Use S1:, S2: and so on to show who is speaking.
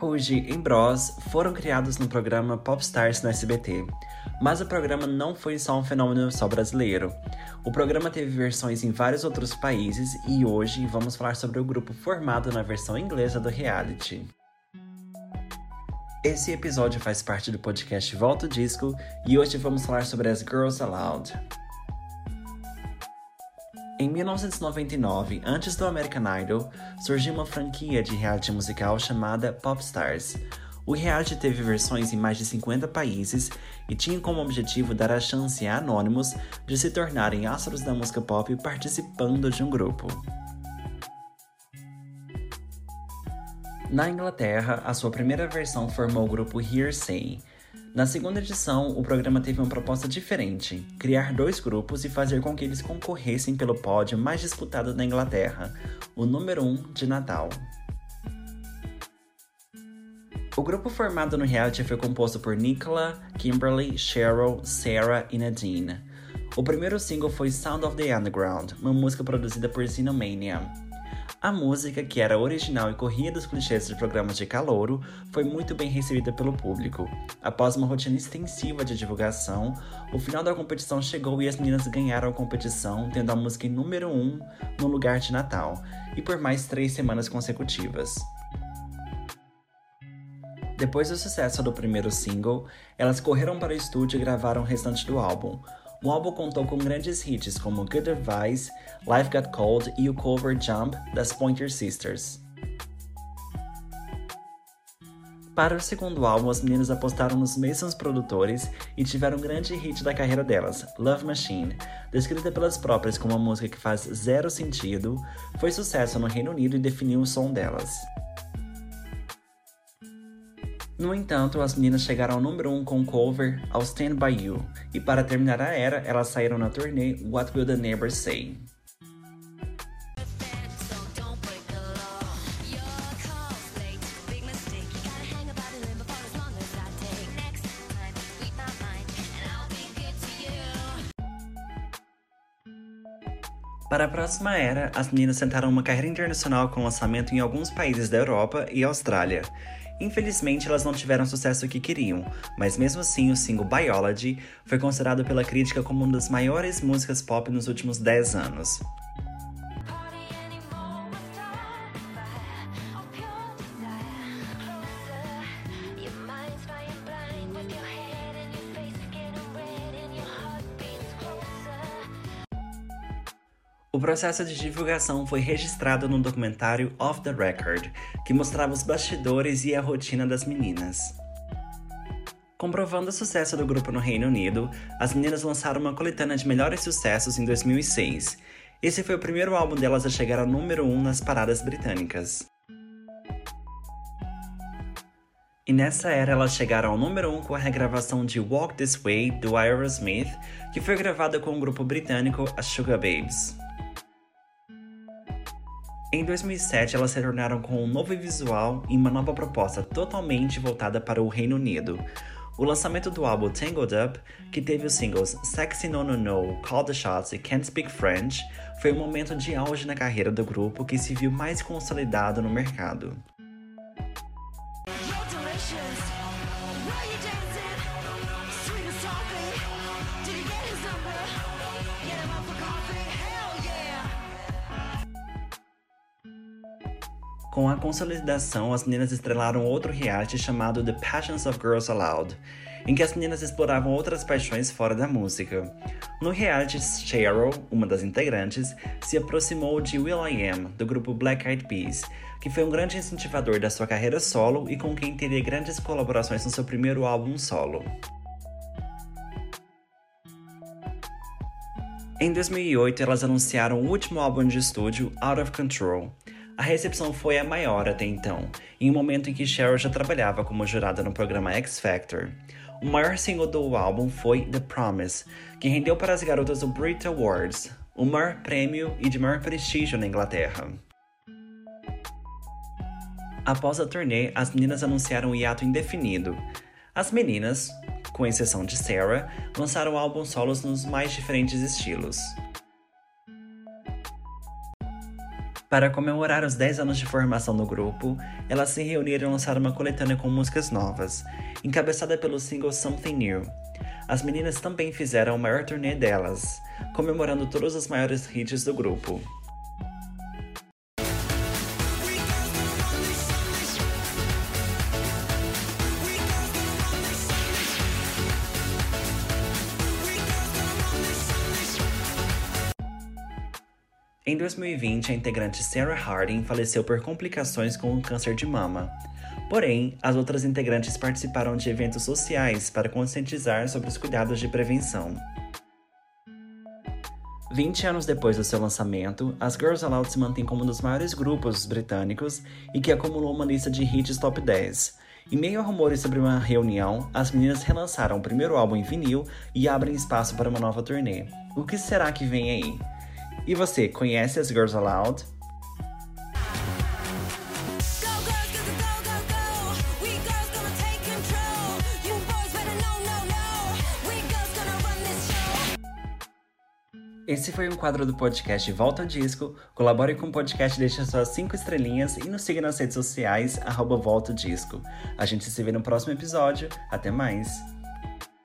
S1: Ruge e Bros foram criados no programa Popstars no SBT, mas o programa não foi só um fenômeno só brasileiro. O programa teve versões em vários outros países e hoje vamos falar sobre o grupo formado na versão inglesa do reality. Esse episódio faz parte do podcast Volta o Disco e hoje vamos falar sobre as Girls Aloud. Em 1999, antes do American Idol, surgiu uma franquia de reality musical chamada Popstars. O reality teve versões em mais de 50 países e tinha como objetivo dar a chance a anônimos de se tornarem astros da música pop participando de um grupo. Na Inglaterra, a sua primeira versão formou o grupo Hearsay, na segunda edição, o programa teve uma proposta diferente: criar dois grupos e fazer com que eles concorressem pelo pódio mais disputado da Inglaterra, o número 1 um de Natal. O grupo formado no reality foi composto por Nicola, Kimberly, Cheryl, Sarah e Nadine. O primeiro single foi Sound of the Underground, uma música produzida por Xenomania. A música, que era original e corria dos clichês de programas de calouro, foi muito bem recebida pelo público. Após uma rotina extensiva de divulgação, o final da competição chegou e as meninas ganharam a competição, tendo a música em número 1 um no lugar de Natal, e por mais três semanas consecutivas. Depois do sucesso do primeiro single, elas correram para o estúdio e gravaram o restante do álbum, o álbum contou com grandes hits como Good Advice, Life Got Cold e o cover Jump das Pointer Sisters. Para o segundo álbum, as meninas apostaram nos mesmos produtores e tiveram um grande hit da carreira delas, Love Machine, descrita pelas próprias como uma música que faz zero sentido, foi sucesso no Reino Unido e definiu o som delas. No entanto, as meninas chegaram ao número 1 um com cover I'll Stand By You, e para terminar a era, elas saíram na turnê What Will the Neighbors Say. Para a próxima era, as meninas tentaram uma carreira internacional com lançamento em alguns países da Europa e Austrália. Infelizmente, elas não tiveram o sucesso que queriam, mas mesmo assim, o single Biology foi considerado pela crítica como uma das maiores músicas pop nos últimos 10 anos. O processo de divulgação foi registrado no documentário Off the Record, que mostrava os bastidores e a rotina das meninas. Comprovando o sucesso do grupo no Reino Unido, as meninas lançaram uma coletânea de melhores sucessos em 2006. Esse foi o primeiro álbum delas a chegar ao número 1 um nas paradas britânicas. E nessa era elas chegaram ao número 1 um com a regravação de Walk This Way do Aerosmith, que foi gravada com o grupo britânico as Sugar Babes. Em 2007, elas se tornaram com um novo visual e uma nova proposta totalmente voltada para o Reino Unido. O lançamento do álbum Tangled Up, que teve os singles Sexy No No No, Call the Shots e Can't Speak French, foi um momento de auge na carreira do grupo que se viu mais consolidado no mercado. Com a consolidação, as meninas estrelaram outro reality chamado The Passions of Girls Aloud, em que as meninas exploravam outras paixões fora da música. No reality, Cheryl, uma das integrantes, se aproximou de Will I Am, do grupo Black Eyed Peas, que foi um grande incentivador da sua carreira solo e com quem teria grandes colaborações no seu primeiro álbum solo. Em 2008, elas anunciaram o último álbum de estúdio, Out of Control. A recepção foi a maior até então, em um momento em que Cheryl já trabalhava como jurada no programa X Factor. O maior single do álbum foi The Promise, que rendeu para as garotas o Brit Awards, o maior prêmio e de maior prestígio na Inglaterra. Após a turnê, as meninas anunciaram um hiato indefinido. As meninas, com exceção de Sarah, lançaram álbuns solos nos mais diferentes estilos. Para comemorar os 10 anos de formação do grupo, elas se reuniram e lançaram uma coletânea com músicas novas, encabeçada pelo single Something New. As meninas também fizeram o maior turnê delas, comemorando todos os maiores hits do grupo. Em 2020, a integrante Sarah Harding faleceu por complicações com o câncer de mama. Porém, as outras integrantes participaram de eventos sociais para conscientizar sobre os cuidados de prevenção. 20 anos depois do seu lançamento, as Girls Aloud se mantêm como um dos maiores grupos britânicos e que acumulou uma lista de hits top 10. Em meio a rumores sobre uma reunião, as meninas relançaram o primeiro álbum em vinil e abrem espaço para uma nova turnê. O que será que vem aí? E você, conhece as Girls Aloud? Esse foi um quadro do podcast Volta Disco. Colabore com o podcast, deixe suas 5 estrelinhas e nos siga nas redes sociais, arroba Volta Disco. A gente se vê no próximo episódio. Até mais!